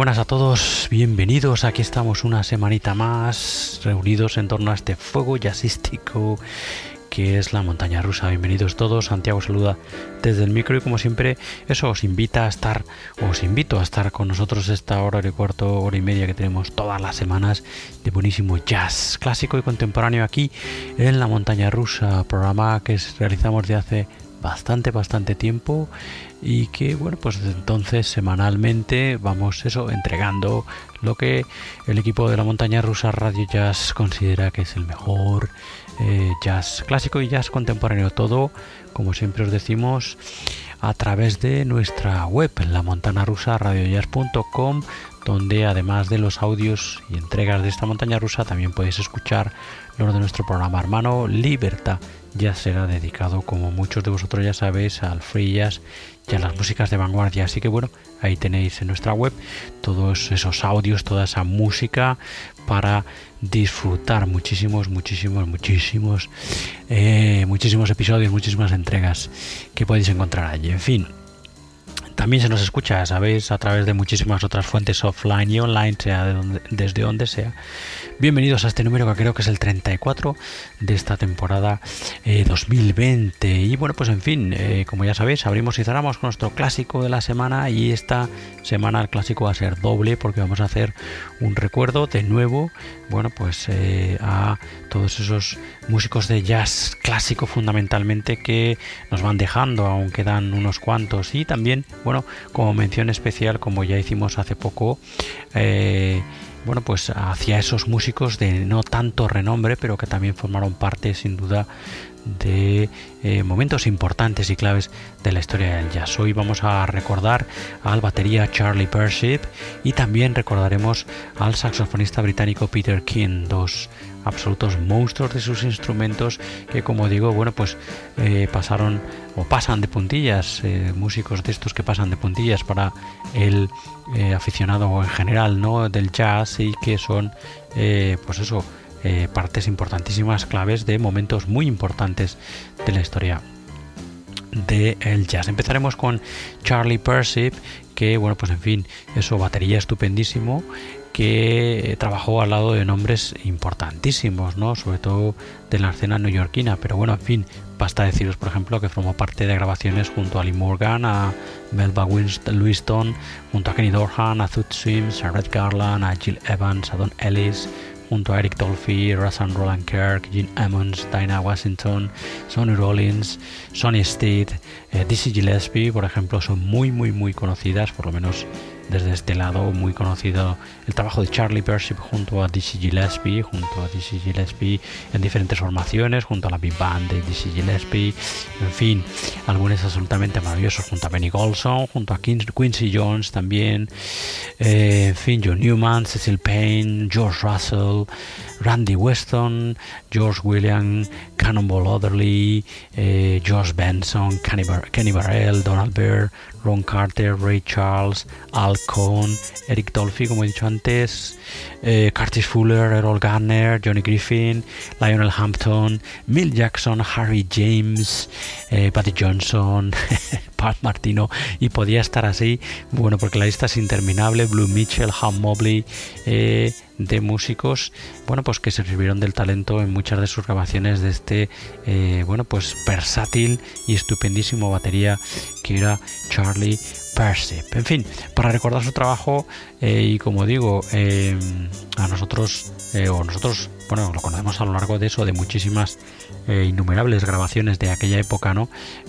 Buenas a todos, bienvenidos. Aquí estamos una semanita más reunidos en torno a este fuego jazzístico que es la montaña rusa. Bienvenidos todos. Santiago saluda desde el micro y como siempre eso os invita a estar, os invito a estar con nosotros esta hora y cuarto, hora y media que tenemos todas las semanas de buenísimo jazz clásico y contemporáneo aquí en la montaña rusa, programa que realizamos de hace bastante, bastante tiempo y que bueno pues entonces semanalmente vamos eso entregando lo que el equipo de la montaña rusa Radio Jazz considera que es el mejor eh, jazz clásico y jazz contemporáneo. Todo como siempre os decimos a través de nuestra web la montana rusa radiojazz.com donde además de los audios y entregas de esta montaña rusa también podéis escuchar los de nuestro programa hermano Libertad ya será dedicado, como muchos de vosotros ya sabéis, al free jazz y a las músicas de vanguardia. Así que bueno, ahí tenéis en nuestra web todos esos audios, toda esa música para disfrutar muchísimos, muchísimos, muchísimos, eh, muchísimos episodios, muchísimas entregas que podéis encontrar allí. En fin. También se nos escucha, sabéis, a través de muchísimas otras fuentes offline y online, sea desde donde sea. Bienvenidos a este número que creo que es el 34 de esta temporada 2020. Eh, y bueno, pues en fin, eh, como ya sabéis, abrimos y cerramos con nuestro clásico de la semana y esta semana el clásico va a ser doble porque vamos a hacer un recuerdo de nuevo, bueno, pues eh, a todos esos músicos de jazz clásico fundamentalmente que nos van dejando, aún quedan unos cuantos y también, bueno, como mención especial, como ya hicimos hace poco, bueno, pues hacia esos músicos de no tanto renombre, pero que también formaron parte sin duda de eh, momentos importantes y claves de la historia del jazz. Hoy vamos a recordar al batería Charlie Persip y también recordaremos al saxofonista británico Peter King, dos absolutos monstruos de sus instrumentos que como digo bueno pues eh, pasaron o pasan de puntillas eh, músicos de estos que pasan de puntillas para el aficionado en general no del jazz y que son pues eso partes importantísimas claves de momentos muy importantes de la historia del jazz. Empezaremos con Charlie Persip, que bueno, pues en fin, eso batería estupendísimo, que trabajó al lado de nombres importantísimos, ¿no? sobre todo de la escena neoyorquina, pero bueno, en fin, basta deciros, por ejemplo, que formó parte de grabaciones junto a Lee Morgan, a Melba Lewiston, junto a Kenny Dorhan, a Thud Sims, a Red Garland, a Jill Evans, a Don Ellis, junto a Eric Dolphy, Russell Roland Kirk, Gene Ammons, Dinah Washington, Sonny Rollins, Sonny Stitt, eh, Dizzy Gillespie, por ejemplo, son muy, muy, muy conocidas, por lo menos desde este lado muy conocido el trabajo de Charlie Persip junto a Dizzy Gillespie, junto a Dizzy Gillespie en diferentes formaciones, junto a la Big Band de Dizzy Gillespie, en fin, algunos absolutamente maravillosos junto a Benny Golson, junto a Quincy Jones también, eh, en fin, John Newman, Cecil Payne, George Russell, Randy Weston, George William, Cannonball Otherly, eh, George Benson, Kenny, Kenny Barrell, Donald Byrd, Ron Carter, Ray Charles, Al Cohn, Eric Dolphy, como he dicho antes, eh, Curtis Fuller, Errol Garner, Johnny Griffin, Lionel Hampton, Mill Jackson, Harry James, eh, Patty Johnson, Pat Martino, y podía estar así, bueno, porque la lista es interminable, Blue Mitchell, Ham Mobley, eh, de músicos, bueno, pues que se sirvieron del talento en muchas de sus grabaciones de este, bueno, pues versátil y estupendísimo batería que era Charlie Persip. En fin, para recordar su trabajo eh, y como digo, eh, a nosotros, eh, o nosotros, bueno, lo conocemos a lo largo de eso, de muchísimas innumerables grabaciones de aquella época, ¿no?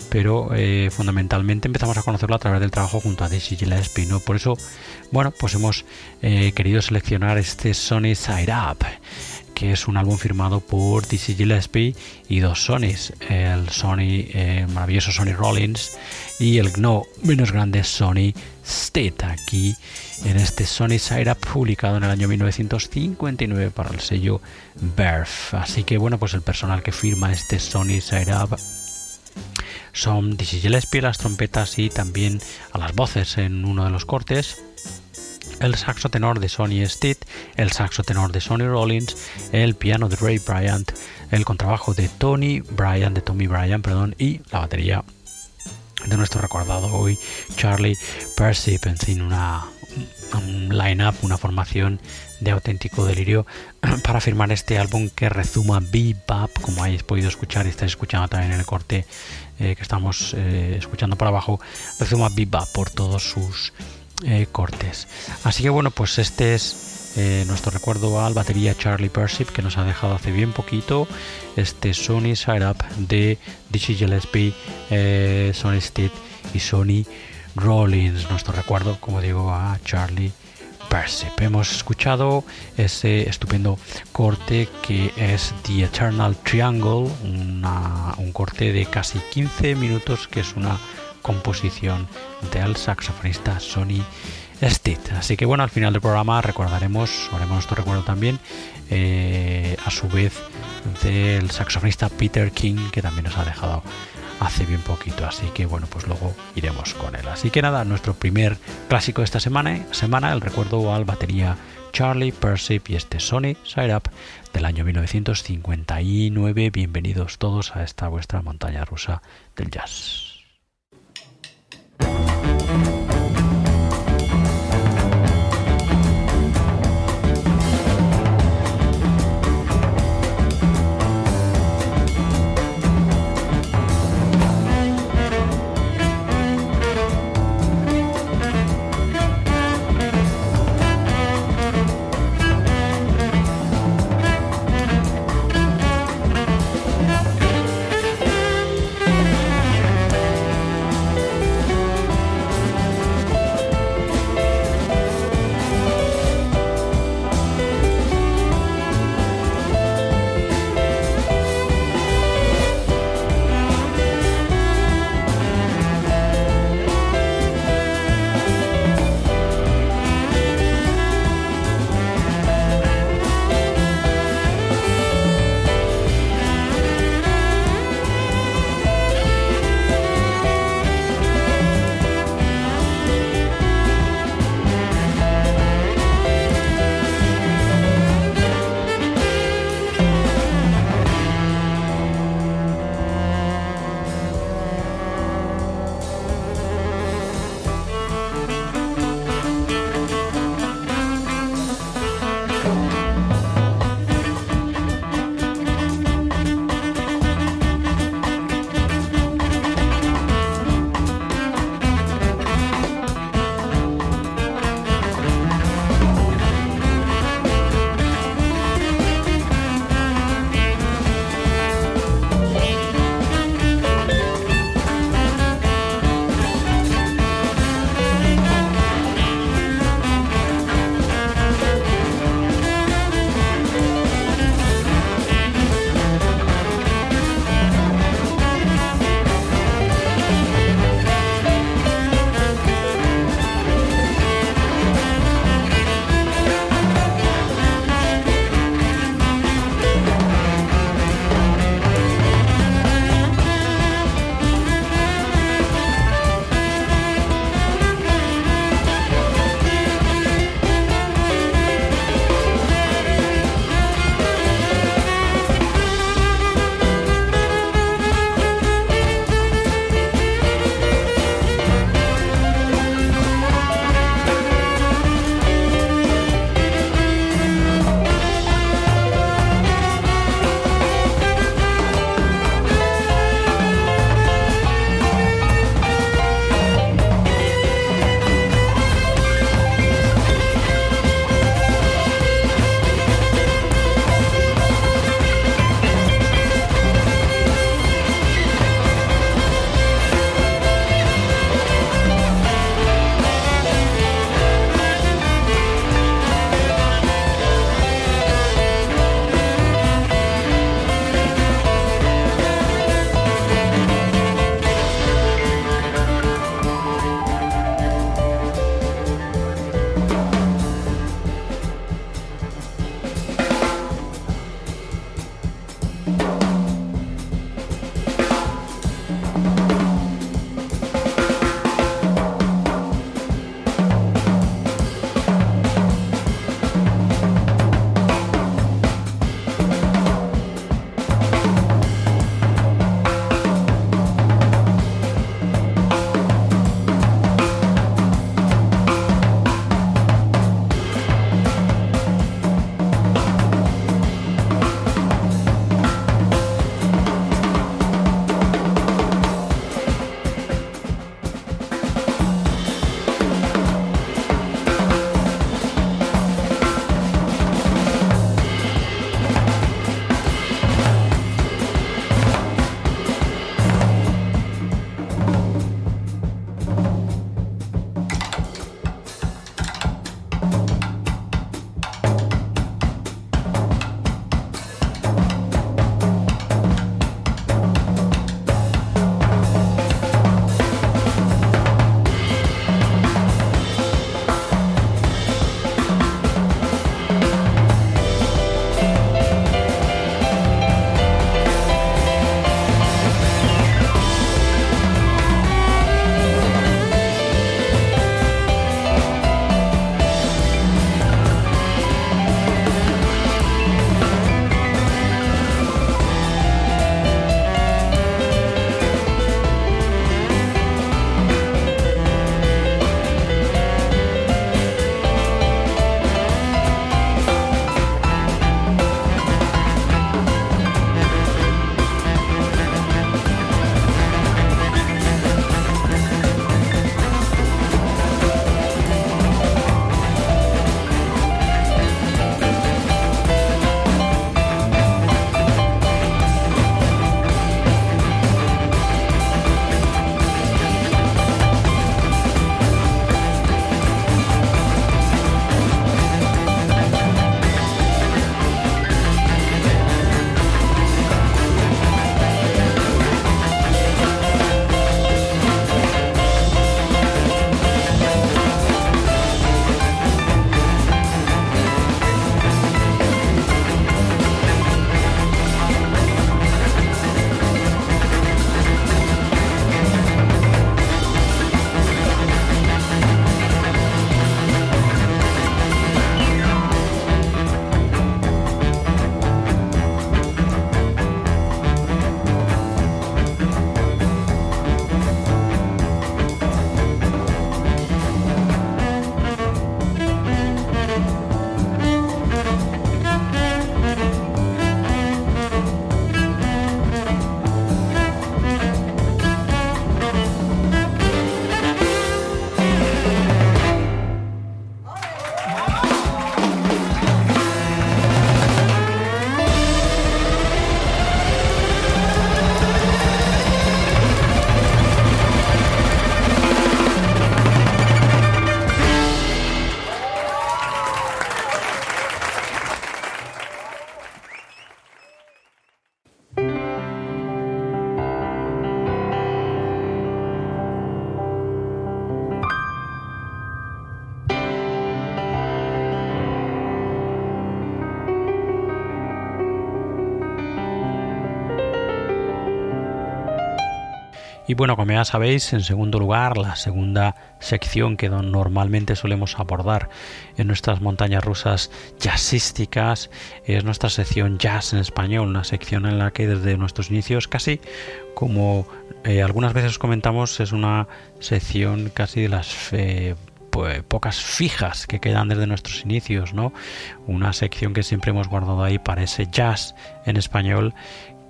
Pero fundamentalmente empezamos a conocerlo a través del trabajo junto a Daisy Gillespie, ¿no? Por eso, bueno, pues hemos querido seleccionar este Sony Side Up que es un álbum firmado por Dizzy Gillespie y dos Sonys, el Sony, eh, maravilloso Sony Rollins y el no menos grande Sony State, aquí en este Sony Side Up publicado en el año 1959 para el sello Berf. Así que bueno, pues el personal que firma este Sony Side Up son Dizzy Gillespie, las trompetas y también a las voces en uno de los cortes el saxo tenor de Sonny Stitt, el saxo tenor de Sonny Rollins, el piano de Ray Bryant, el contrabajo de Tony Bryan, de Tommy Bryan, perdón, y la batería de nuestro recordado hoy Charlie Persip, en una, un line-up, una formación de auténtico delirio para firmar este álbum que rezuma bebop, como habéis podido escuchar y estáis escuchando también en el corte eh, que estamos eh, escuchando por abajo, rezuma bebop por todos sus eh. Así que bueno, pues este es nuestro recuerdo al batería Charlie Persip que nos ha dejado hace bien poquito este Sony Side Up de Dizzy Gillespie, Sony Steed y Sony Rollins. Nuestro recuerdo, como digo, a Charlie Hemos escuchado ese estupendo corte que es The Eternal Triangle, un corte de casi 15 minutos que es una composición del saxofonista Sonny Stitt. Así que bueno, al final del programa recordaremos, haremos nuestro recuerdo también, eh, a su vez del saxofonista Peter King, que también nos ha dejado hace bien poquito, así que bueno, pues luego iremos con él. Así que nada, nuestro primer clásico de esta semana, semana el recuerdo al batería Charlie Persip y este Sony Side Up del año 1959. Bienvenidos todos a esta vuestra montaña rusa del jazz. Thank you. Y bueno, como ya sabéis, en segundo lugar, la segunda sección que normalmente solemos abordar en nuestras montañas rusas jazzísticas es nuestra sección Jazz en español, una sección en la que desde nuestros inicios casi como eh, algunas veces comentamos es una sección casi de las eh, pues, pocas fijas que quedan desde nuestros inicios, ¿no? Una sección que siempre hemos guardado ahí para ese jazz en español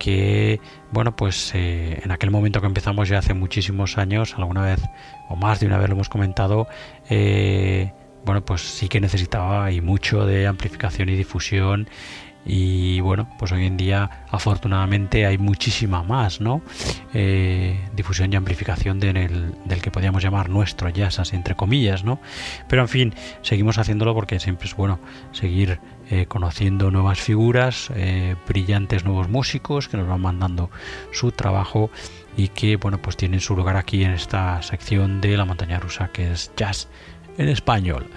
que, bueno, pues eh, en aquel momento que empezamos ya hace muchísimos años, alguna vez o más de una vez lo hemos comentado, eh, bueno, pues sí que necesitaba y mucho de amplificación y difusión. Y bueno pues hoy en día afortunadamente hay muchísima más no eh, difusión y amplificación del que podríamos llamar nuestro jazz entre comillas no pero en fin seguimos haciéndolo porque siempre es bueno seguir eh, conociendo nuevas figuras eh, brillantes nuevos músicos que nos van mandando su trabajo y que bueno pues tienen su lugar aquí en esta sección de la montaña rusa que es jazz en español.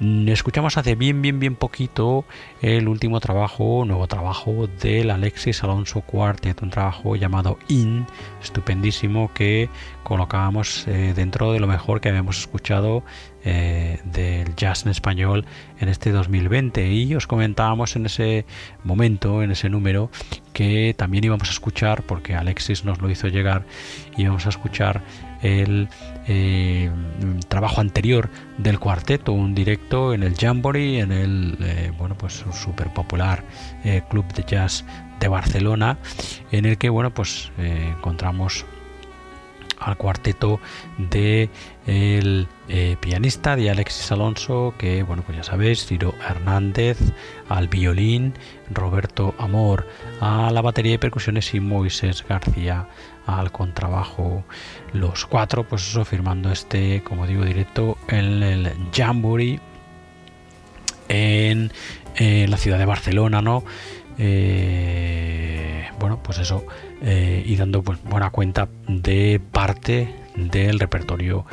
Mm, escuchamos hace bien, bien, bien poquito el último trabajo, nuevo trabajo del Alexis Alonso Quartet, un trabajo llamado In, estupendísimo que colocábamos eh, dentro de lo mejor que habíamos escuchado eh, del jazz en español en este 2020 y os comentábamos en ese momento, en ese número, que también íbamos a escuchar, porque Alexis nos lo hizo llegar, íbamos a escuchar el eh, trabajo anterior del cuarteto, un directo en el Jamboree, en el eh, bueno pues súper popular club de jazz de Barcelona, en el que bueno pues encontramos al cuarteto de el pianista de Alexis Alonso que bueno pues ya sabéis Ciro Hernández al violín Roberto Amor a la batería y percusiones y Moisés García al contrabajo. Los cuatro pues eso firmando este como digo directo en el Jamboree en, la ciudad de Barcelona no eh, bueno pues eso eh, y dando pues buena cuenta de parte del repertorio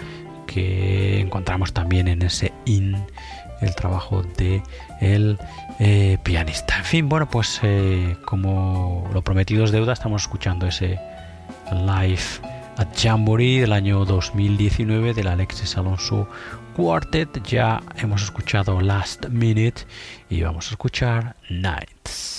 que encontramos también en ese in el trabajo de el eh, pianista en fin bueno pues como lo prometido es deuda estamos escuchando ese Live at Jamboree del año 2019 del Alexis Alonso Quartet. Ya hemos escuchado Last Minute y vamos a escuchar Nights.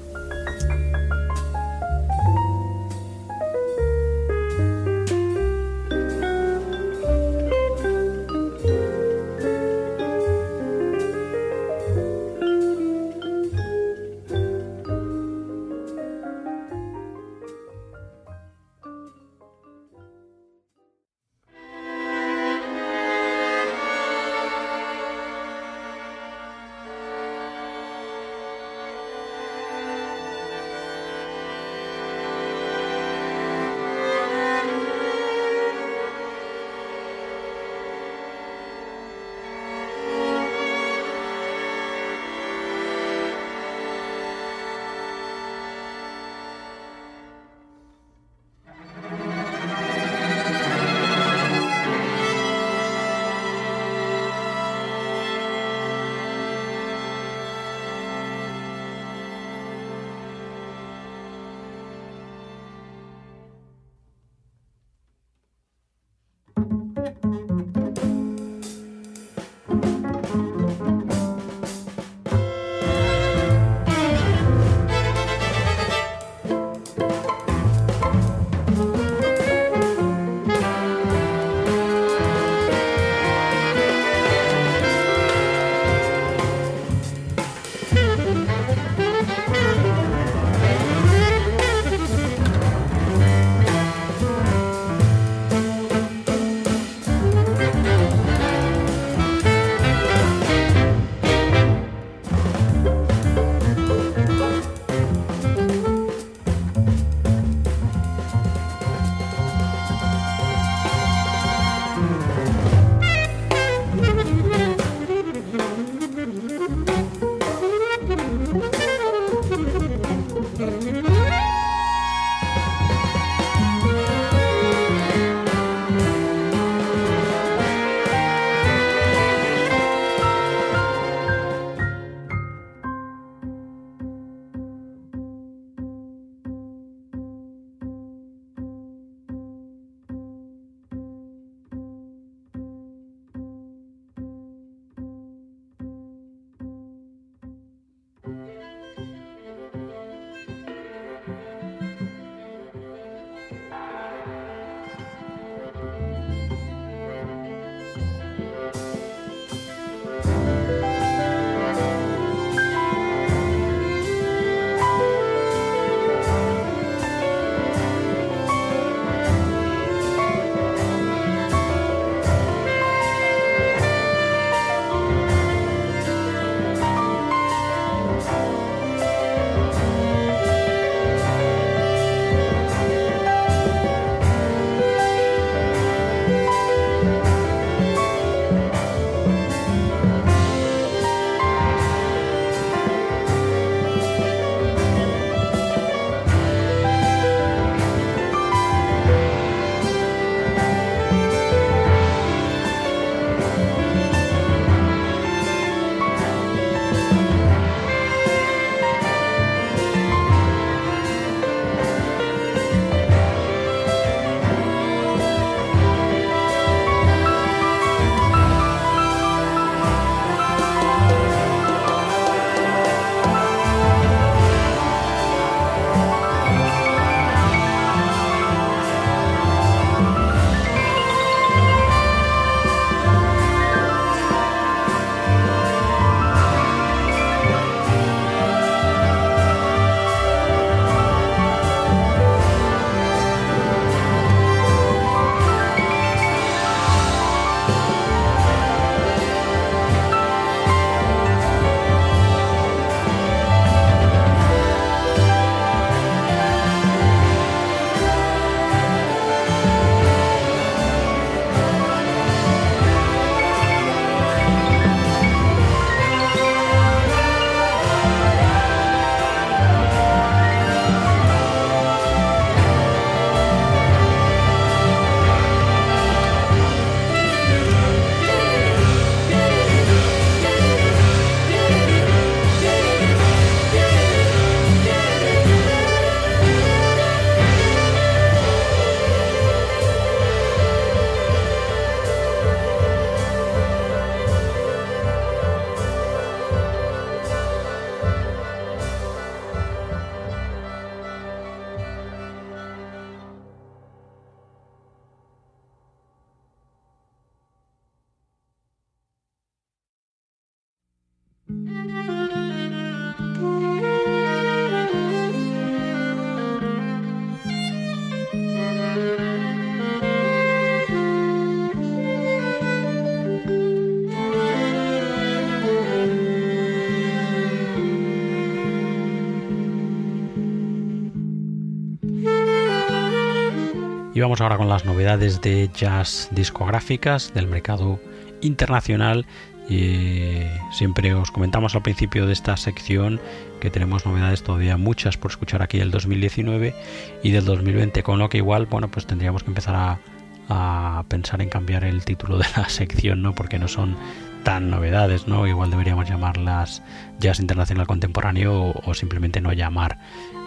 Vamos ahora con las novedades de jazz discográficas del mercado internacional. Y siempre os comentamos al principio de esta sección que tenemos novedades todavía muchas por escuchar aquí del 2019 y del 2020, con lo que igual, bueno, pues tendríamos que empezar a, pensar en cambiar el título de la sección, ¿no? Porque no son tan novedades, ¿no? Igual deberíamos llamarlas Jazz Internacional Contemporáneo o, simplemente no llamar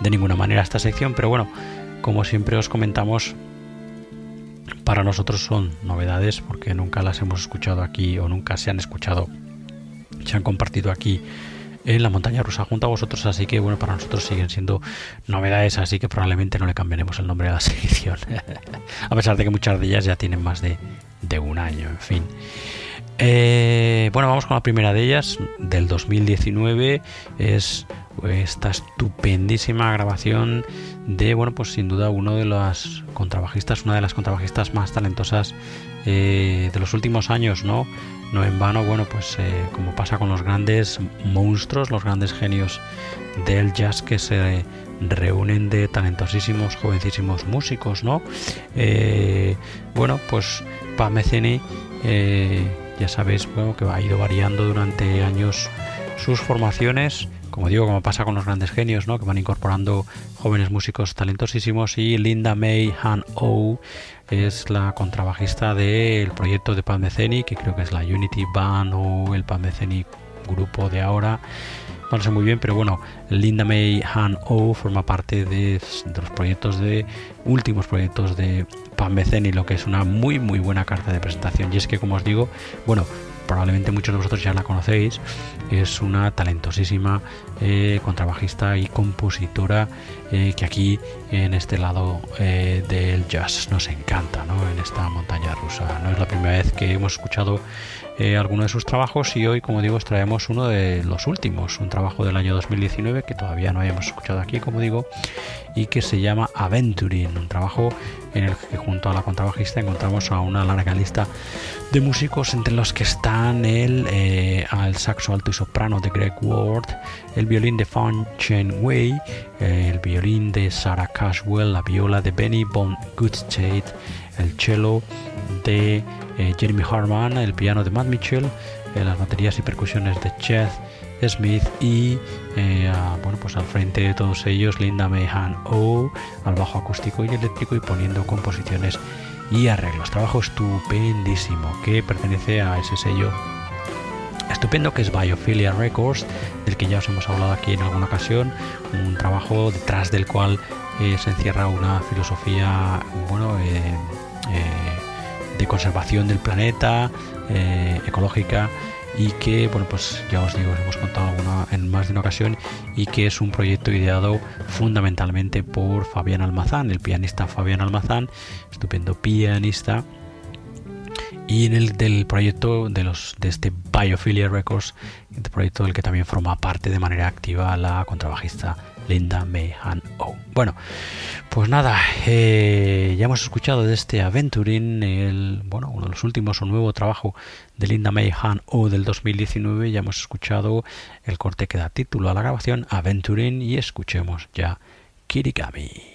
de ninguna manera esta sección, pero bueno, como siempre os comentamos, para nosotros son novedades porque nunca las hemos escuchado aquí o nunca se han escuchado, se han compartido aquí en la montaña rusa junto a vosotros, así que bueno, para nosotros siguen siendo novedades, así que probablemente no le cambiaremos el nombre a la sección, a pesar de que muchas de ellas ya tienen más de, de un año, en fin. Eh, bueno, vamos con la primera de ellas, del 2019. Es esta estupendísima grabación de, bueno, pues sin duda uno de los contrabajistas, una de las contrabajistas más talentosas eh, de los últimos años, ¿no? No en vano, bueno, pues eh, como pasa con los grandes monstruos, los grandes genios del jazz que se reúnen de talentosísimos, jovencísimos músicos, ¿no? bueno, pues Pam Metheny ya sabéis que ha ido variando durante años sus formaciones, como digo, como pasa con los grandes genios, ¿no? que van incorporando jóvenes músicos talentosísimos y Linda May Han O es la contrabajista del proyecto de Pan Meceni, que creo que es la Unity Band o el Pan Meceni grupo de ahora no lo sé muy bien, pero bueno, Linda May Han O forma parte de, los proyectos de últimos proyectos de Pam y lo que es una muy muy buena carta de presentación. Y es que como os digo, bueno, probablemente muchos de vosotros ya la conocéis, es una talentosísima eh, contrabajista y compositora eh, que aquí en este lado eh, del jazz nos encanta, ¿no? en esta montaña rusa. No es la primera vez que hemos escuchado alguno de sus trabajos y hoy, como digo, os traemos uno de los últimos, un trabajo del año 2019 que todavía no habíamos escuchado aquí, como digo, y que se llama Aventuring, un trabajo en el que junto a la contrabajista encontramos a una larga lista de músicos entre los que están el, el saxo alto y soprano de Greg Ward, el violín de Fan Chen Wei, el violín de Sarah Cashwell, la viola de Benny Bon Goodstate, el cello de eh, Jeremy Harman, el piano de Matt Mitchell, eh, las baterías y percusiones de Chet Smith y eh, bueno pues al frente de todos ellos Linda Mehan O al bajo acústico y eléctrico y poniendo composiciones y arreglos. Trabajo estupendísimo que pertenece a ese sello estupendo que es Biophilia Records, del que ya os hemos hablado aquí en alguna ocasión, un trabajo detrás del cual se encierra una filosofía bueno de conservación del planeta, eh, ecológica y que, bueno, pues ya os digo, os hemos contado alguna, en más de una ocasión y que es un proyecto ideado fundamentalmente por Fabián Almazán, el pianista Fabián Almazán, estupendo pianista y en el del proyecto de los de este Biophilia Records, el proyecto del que también forma parte de manera activa la contrabajista Linda May Han O. Bueno, pues nada, eh, ya hemos escuchado de este Aventuring, el, bueno, uno de los últimos o nuevo trabajo de Linda May Han O del 2019. Ya hemos escuchado el corte que da título a la grabación Aventuring y escuchemos ya Kirigami.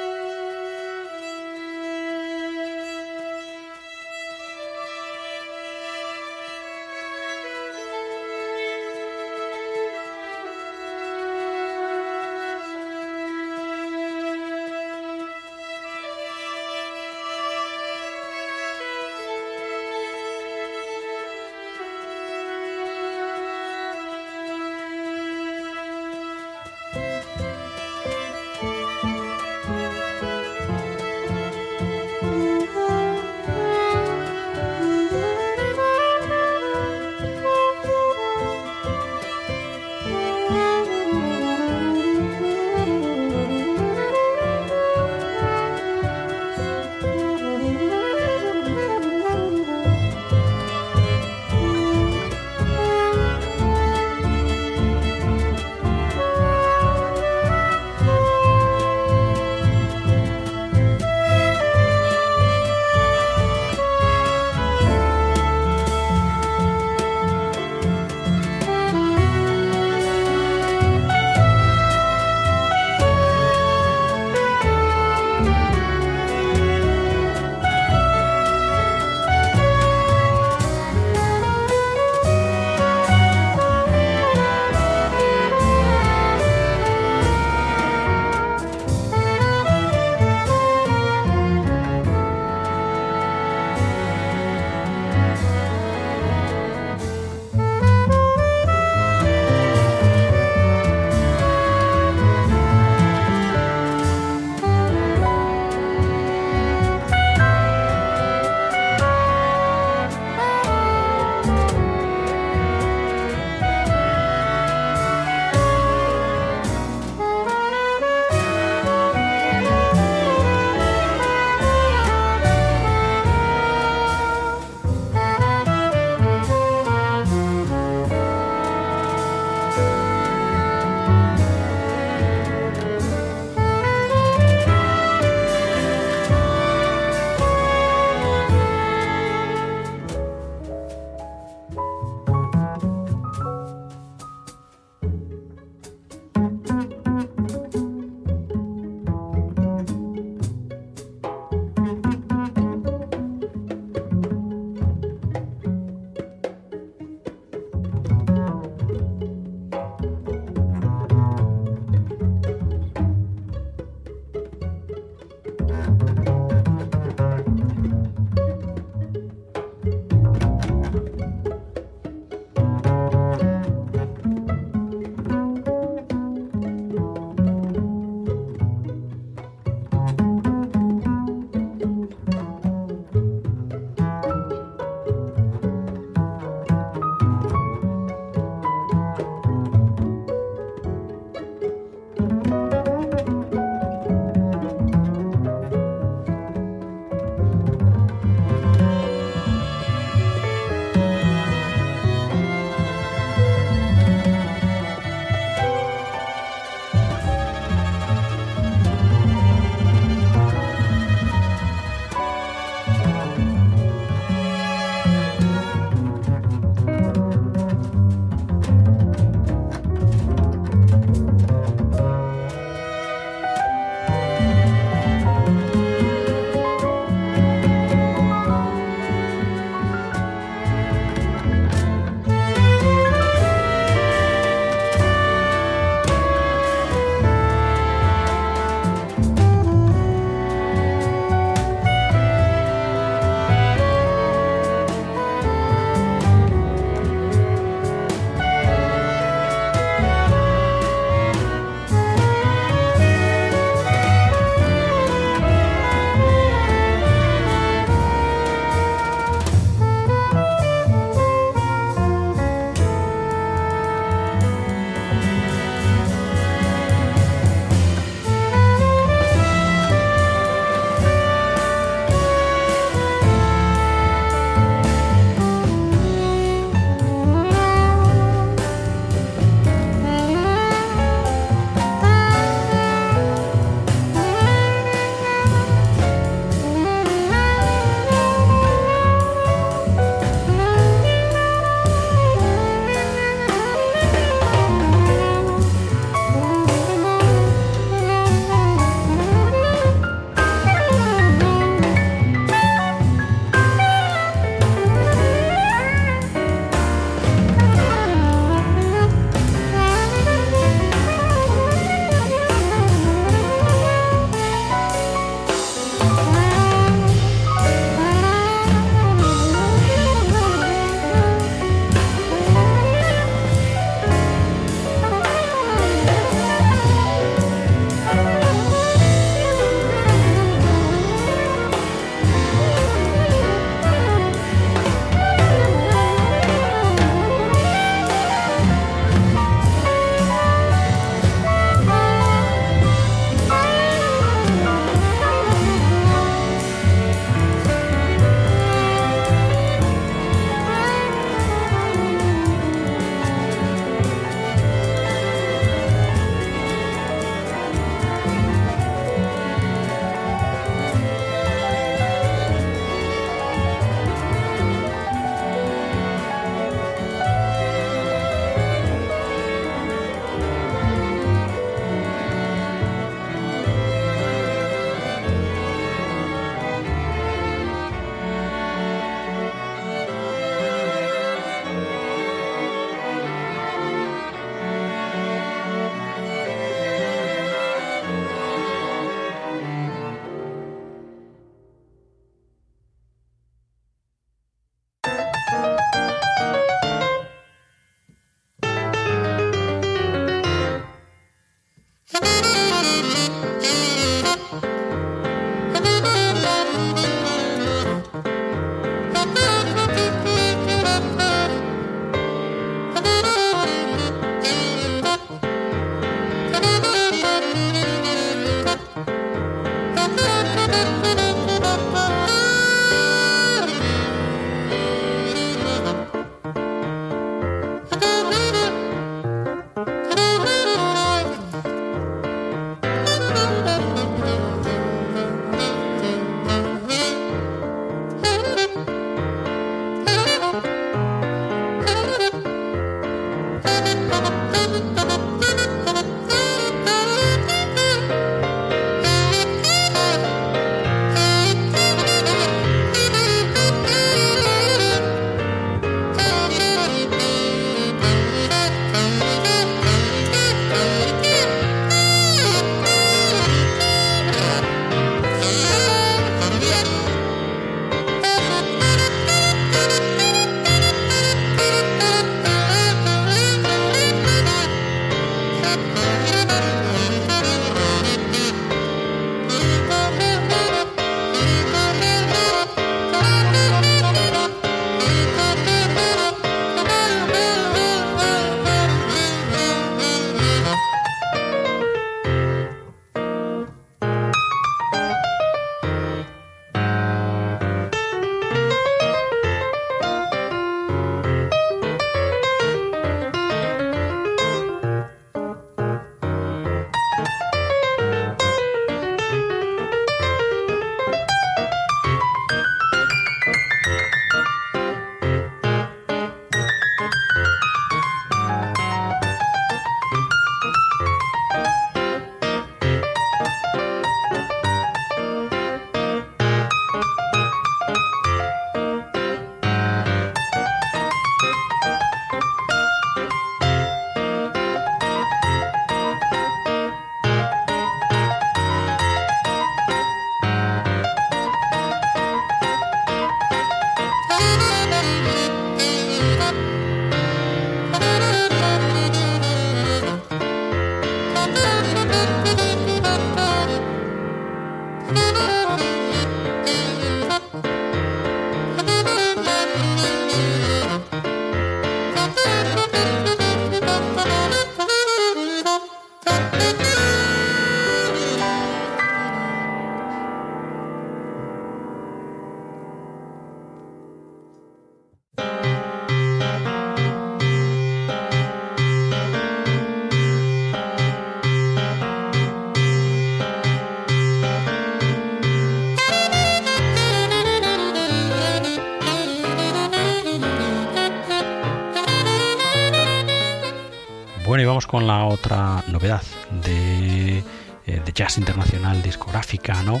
Otra novedad de, eh, Jazz Internacional discográfica, ¿no?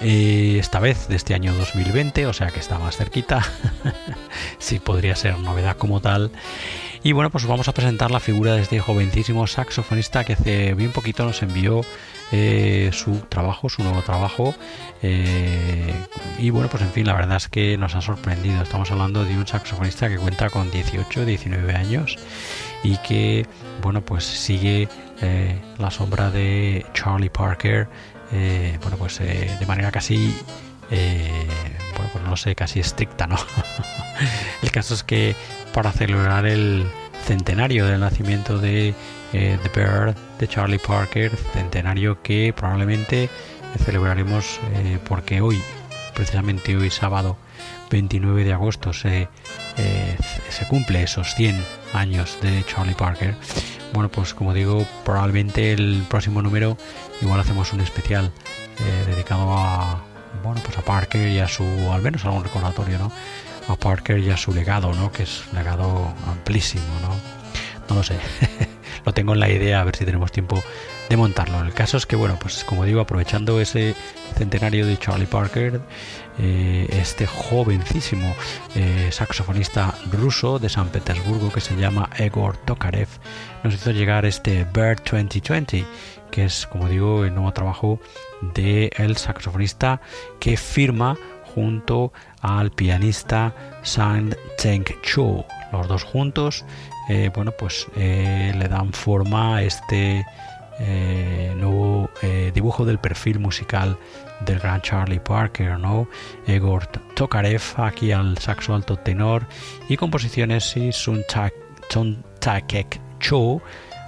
Eh, esta vez de este año 2020, o sea que está más cerquita. sí, podría ser novedad como tal. Y bueno, pues vamos a presentar la figura de este jovencísimo saxofonista que hace bien poquito nos envió eh, su trabajo, su nuevo trabajo. y bueno, pues en fin, la verdad es que nos ha sorprendido. Estamos hablando de un saxofonista que cuenta con 18, 19 años y que bueno pues sigue eh, la sombra de Charlie Parker eh, bueno pues eh, de manera casi bueno pues no sé casi estricta no el caso es que para celebrar el centenario del nacimiento de The Bird de Charlie Parker centenario que probablemente celebraremos porque hoy precisamente hoy sábado 29 de agosto se, se cumple esos 100 años de Charlie Parker. Bueno, pues como digo, probablemente el próximo número igual hacemos un especial eh, dedicado a bueno pues a Parker y a su al menos algún recordatorio, ¿no? A Parker y a su legado, ¿no? Que es un legado amplísimo, ¿no? No lo sé. lo tengo en la idea a ver si tenemos tiempo de montarlo. El caso es que bueno, pues como digo, aprovechando ese centenario de Charlie Parker, eh, este jovencísimo eh, saxofonista ruso de San Petersburgo que se llama Egor Tokarev. Nos hizo llegar este Bird 2020 que es como digo el nuevo trabajo del el saxofonista que firma junto al pianista Sang Cheng Cho los dos juntos eh, bueno pues le dan forma a este nuevo dibujo del perfil musical del gran Charlie Parker, ¿no? Egor Tokarev aquí al saxo alto tenor y composiciones y Sun Cho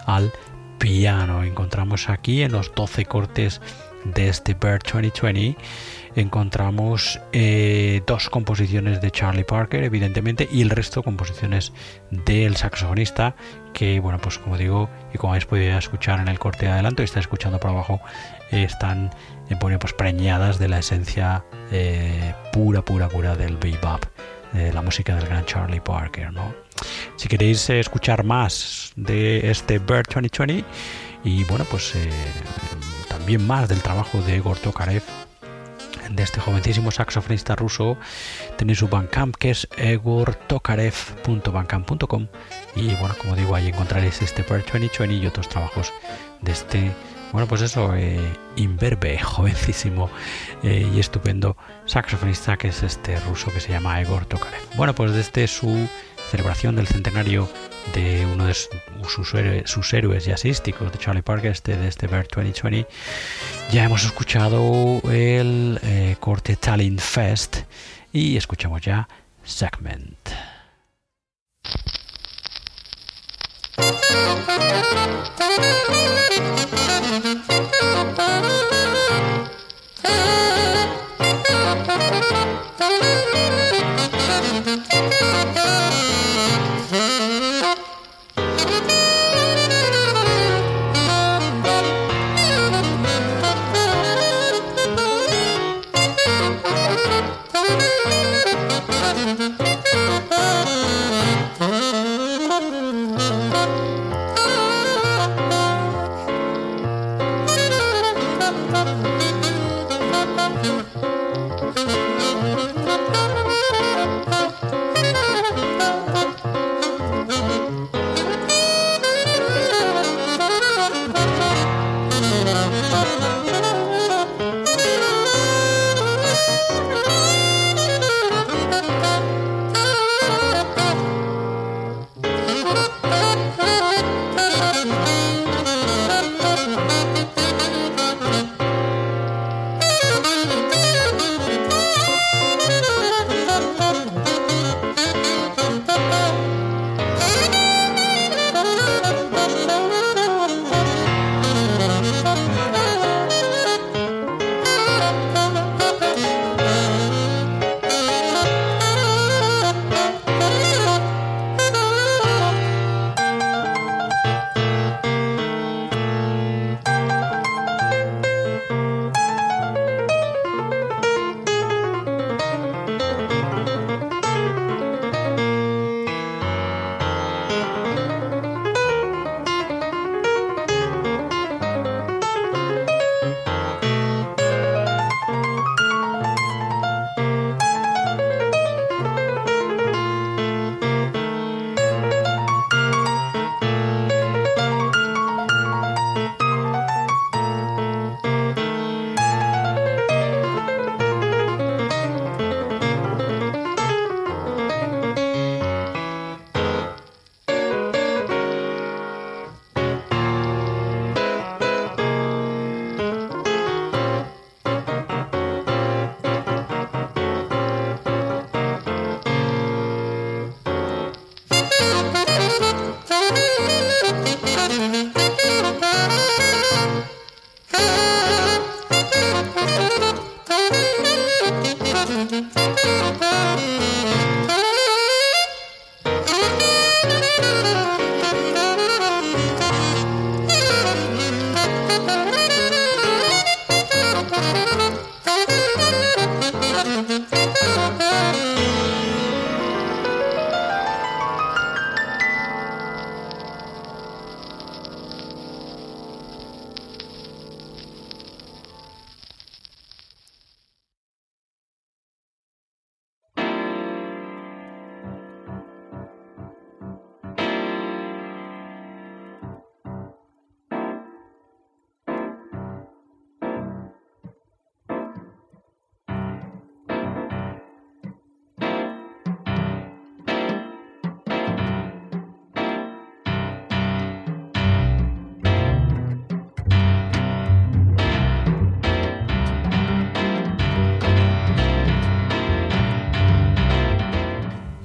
al piano. Encontramos aquí en los 12 cortes de este Bird 2020 encontramos eh, dos composiciones de Charlie Parker, evidentemente, y el resto composiciones del saxofonista, que, bueno, pues como digo, y como habéis podido escuchar en el corte de adelanto, y está escuchando por abajo, están eh, pues, preñadas de la esencia eh, pura, pura, pura del bebop, de la música del gran Charlie Parker, ¿no? Si queréis escuchar más de este Bird 2020 y bueno, pues también más del trabajo de Egor Tokarev, de este jovencísimo saxofonista ruso, tenéis su Bandcamp que es egortokarev.bandcamp.com y bueno, como digo, ahí encontraréis este Per 2020 y otros trabajos de este, bueno, pues eso, eh, imberbe, jovencísimo eh, y estupendo saxofonista que es este ruso que se llama Egor Tokarev. Bueno, pues desde su celebración del centenario de uno de sus, sus héroes jazzísticos de Charlie Parker, este, de este Bird 2020, ya hemos escuchado el eh, corte Talent Fest y escuchamos ya Segment.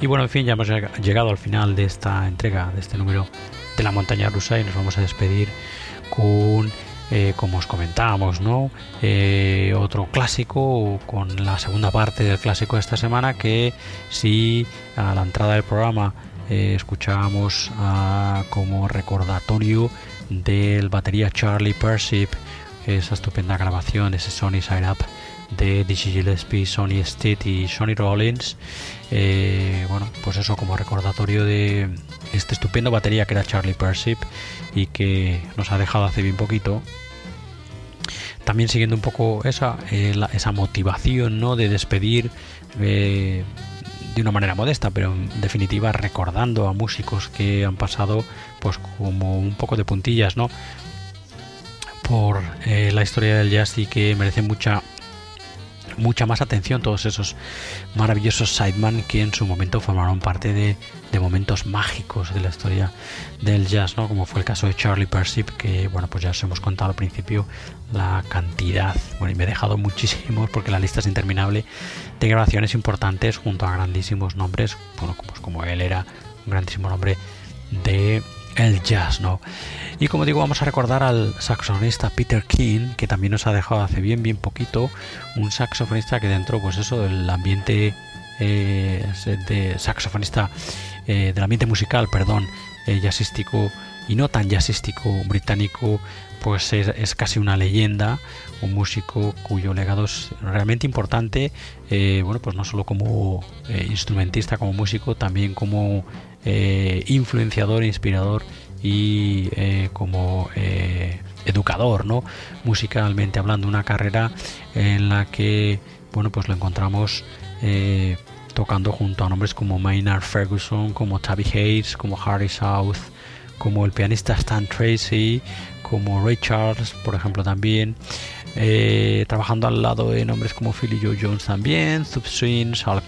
Y bueno, en fin, ya hemos llegado al final de esta entrega, de este número de la montaña rusa y nos vamos a despedir con, eh, como os comentábamos, ¿no? Eh, otro clásico, con la segunda parte del clásico de esta semana, que si a la entrada del programa eh, escuchábamos ah, como recordatorio del batería Charlie Persip, esa estupenda grabación, ese Sony Side Up de Dizzy Gillespie, Sonny Stitt y Sonny Rollins. Eh, bueno, pues eso como recordatorio de este estupendo batería que era Charlie Persip y que nos ha dejado hace bien poquito. También siguiendo un poco esa, eh, esa motivación ¿no? de despedir eh, de una manera modesta, pero en definitiva recordando a músicos que han pasado pues como un poco de puntillas, ¿no? por la historia del jazz y que merecen mucha mucha más atención todos esos maravillosos sideman que en su momento formaron parte de, momentos mágicos de la historia del jazz, ¿no? Como fue el caso de Charlie Persip, que bueno, pues ya os hemos contado al principio la cantidad, bueno, y me he dejado muchísimos porque la lista es interminable de grabaciones importantes junto a grandísimos nombres, bueno, como, como él era un grandísimo nombre de el jazz, ¿no? Y como digo, vamos a recordar al saxofonista Peter King, que también nos ha dejado hace bien, bien poquito, un saxofonista que dentro, pues eso, del ambiente eh, de saxofonista, eh, del ambiente musical, perdón, eh, jazzístico y no tan jazzístico británico, pues es, casi una leyenda, un músico cuyo legado es realmente importante, bueno, pues no solo como instrumentista, como músico, también como influenciador, inspirador y eh, como eh, educador, ¿no? Musicalmente hablando, una carrera en la que, bueno, pues lo encontramos eh, tocando junto a nombres como Maynard Ferguson, como Tabby Hayes, como Harry South, como el pianista Stan Tracy, como Ray Charles, por ejemplo, también. trabajando al lado de nombres como Philly Joe Jones también, Subswing, Sal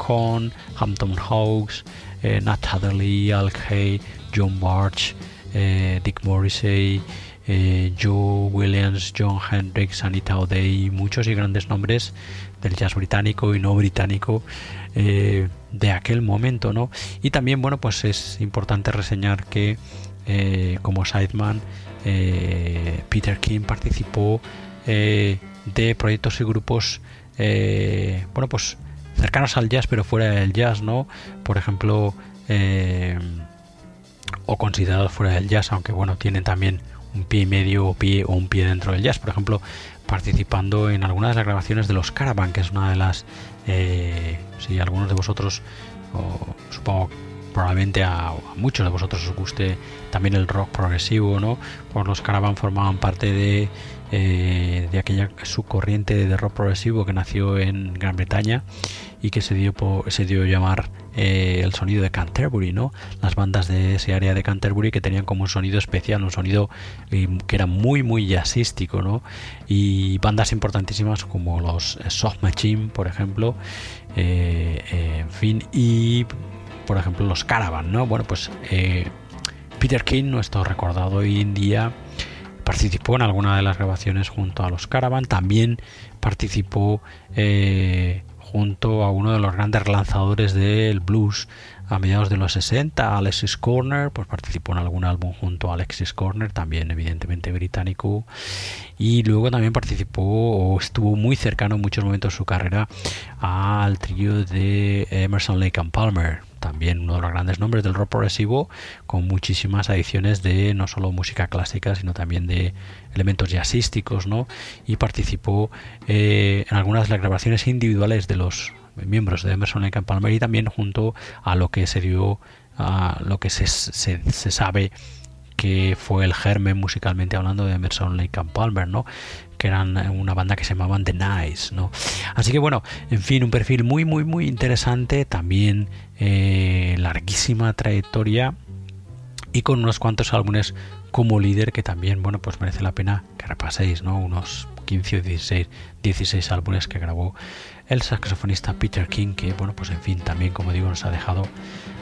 Hampton Hawks, Nat Hadley, Al Kay, John Barch, eh, Dick Morrissey, eh, Joe Williams, John Hendricks, Anita O'Day, muchos y grandes nombres del jazz británico y no británico eh, de aquel momento, ¿no? Y también, bueno, pues es importante reseñar que como sideman Peter King participó de proyectos y grupos, bueno, pues cercanos al jazz, pero fuera del jazz, ¿no? Por ejemplo, o considerados fuera del jazz, aunque bueno, tienen también un pie y medio o, pie, o un pie dentro del jazz. Por ejemplo, participando en algunas de las grabaciones de los Caravan, que es una de las, eh, si algunos de vosotros, o, supongo probablemente a, muchos de vosotros os guste también el rock progresivo, ¿no? Pues los Caravan formaban parte de, eh, de aquella subcorriente de rock progresivo que nació en Gran Bretaña y que se dio, se dio llamar eh, el sonido de Canterbury, ¿no? Las bandas de ese área de Canterbury que tenían como un sonido especial, un sonido eh, que era muy, muy jazzístico, ¿no? Y bandas importantísimas como los eh, Soft Machine, por ejemplo, en fin, y por ejemplo los Caravan, ¿no? Bueno, pues Peter King, nuestro recordado hoy en día, participó en alguna de las grabaciones junto a los Caravan, también participó junto a uno de los grandes lanzadores del blues a mediados de los 60, Alexis Corner, pues participó en algún álbum junto a Alexis Corner, también evidentemente británico, y luego también participó o estuvo muy cercano en muchos momentos de su carrera al trío de Emerson Lake and Palmer, también uno de los grandes nombres del rock progresivo, con muchísimas adiciones de no solo música clásica, sino también de elementos jazzísticos, ¿no? Y participó eh, en algunas de las grabaciones individuales de los miembros de Emerson Lake and Palmer y también junto a lo que se dio, a lo que se, se, se sabe que fue el germen musicalmente hablando de Emerson Lake and Palmer, ¿no? que eran una banda que se llamaban The Nice, ¿no? Así que bueno, en fin, un perfil muy, muy, muy interesante, también eh, larguísima trayectoria y con unos cuantos álbumes como líder que también, bueno, pues merece la pena que repaséis, ¿no? Unos 15 o 16, 16 álbumes que grabó el saxofonista Peter King, que bueno, pues en fin, también como digo, nos ha dejado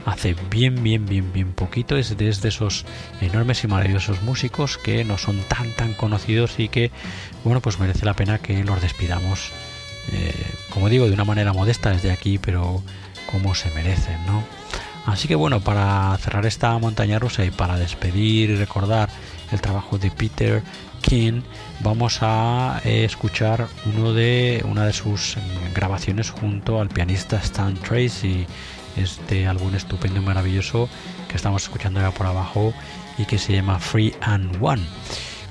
hace bien, bien, bien, bien poquito. Es desde esos enormes y maravillosos músicos que no son tan, tan conocidos y que, bueno, pues merece la pena que los despidamos, eh, como digo, de una manera modesta desde aquí, pero como se merecen, ¿no? Así que bueno, para cerrar esta montaña rusa y para despedir y recordar el trabajo de Peter King, vamos a eh, escuchar uno de, una de sus grabaciones junto al pianista Stan Tracy. Este álbum estupendo y maravilloso que estamos escuchando ya por abajo y que se llama Free and One.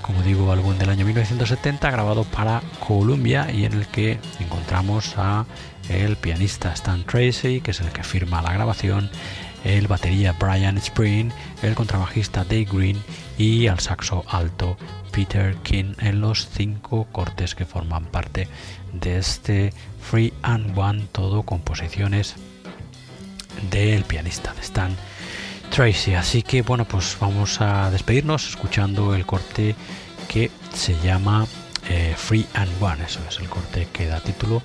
Como digo, álbum del año 1970 grabado para Columbia y en el que encontramos a el pianista Stan Tracy, que es el que firma la grabación, el batería Brian Spring, el contrabajista Dave Green y al saxo alto Peter King en los cinco cortes que forman parte de este Free and One, todo composiciones del pianista de Stan Tracy. Así que bueno, pues vamos a despedirnos escuchando el corte que se llama eh, Free and One. Eso es el corte que da título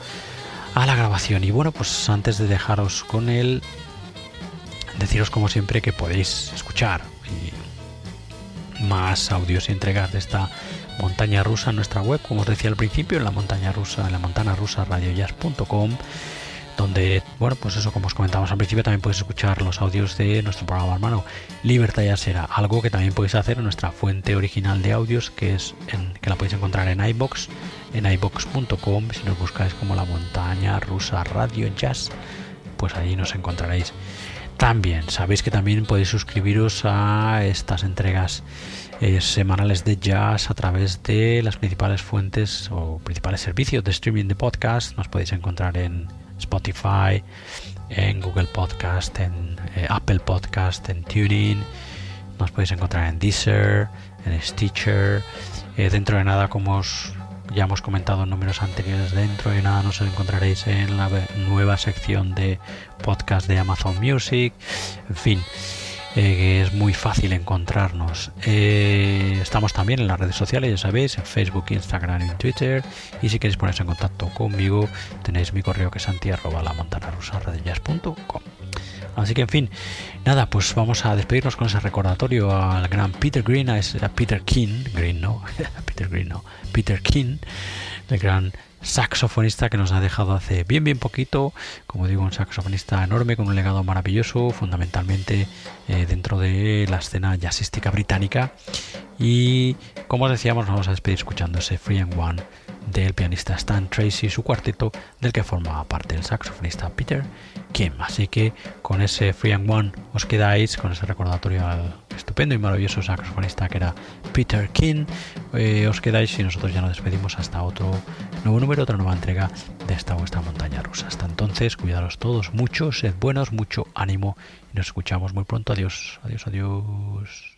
a la grabación. Y bueno, pues antes de dejaros con él, deciros como siempre que podéis escuchar más audios y entregas de esta montaña rusa en nuestra web, como os decía al principio, en la montaña rusa, en la montana rusa radiojazz.com donde, bueno, pues eso, como os comentábamos al principio, también podéis escuchar los audios de nuestro programa hermano Libertad ya será, algo que también podéis hacer en nuestra fuente original de audios, que es en, que la podéis encontrar en iBox, en iBox.com, si nos buscáis como la montaña rusa radio jazz, pues ahí nos encontraréis. También sabéis que también podéis suscribiros a estas entregas eh, semanales de jazz a través de las principales fuentes o principales servicios de streaming de podcast. Nos podéis encontrar en Spotify, en Google Podcast, en eh, Apple Podcast, en Tuning. Nos podéis encontrar en Deezer, en Stitcher. Eh, dentro de nada, como os ya hemos comentado en números anteriores dentro y nada nos encontraréis en la nueva sección de podcast de Amazon Music. En fin eh, es muy fácil encontrarnos. Eh, estamos también en las redes sociales ya sabéis en Facebook Instagram y Twitter. Y si queréis ponerse en contacto conmigo tenéis mi correo que es santi arroba la montana Así que en fin, nada, pues vamos a despedirnos con ese recordatorio al gran Peter Green, a, Peter King, Green no, Peter Green no, Peter King, el gran saxofonista que nos ha dejado hace bien bien poquito, como digo, un saxofonista enorme con un legado maravilloso, fundamentalmente eh, dentro de la escena jazzística británica. Y como os decíamos, vamos a despedir escuchando ese Free and One del pianista Stan Tracy su cuarteto, del que formaba parte el saxofonista Peter Así que con ese Free and One os quedáis, con ese recordatorio estupendo y maravilloso saxofonista que era Peter King. Eh, os quedáis y nosotros ya nos despedimos hasta otro nuevo número, otra nueva entrega de esta vuestra montaña rusa. Hasta entonces, cuidaros todos mucho, sed buenos, mucho ánimo y nos escuchamos muy pronto. Adiós, adiós, adiós.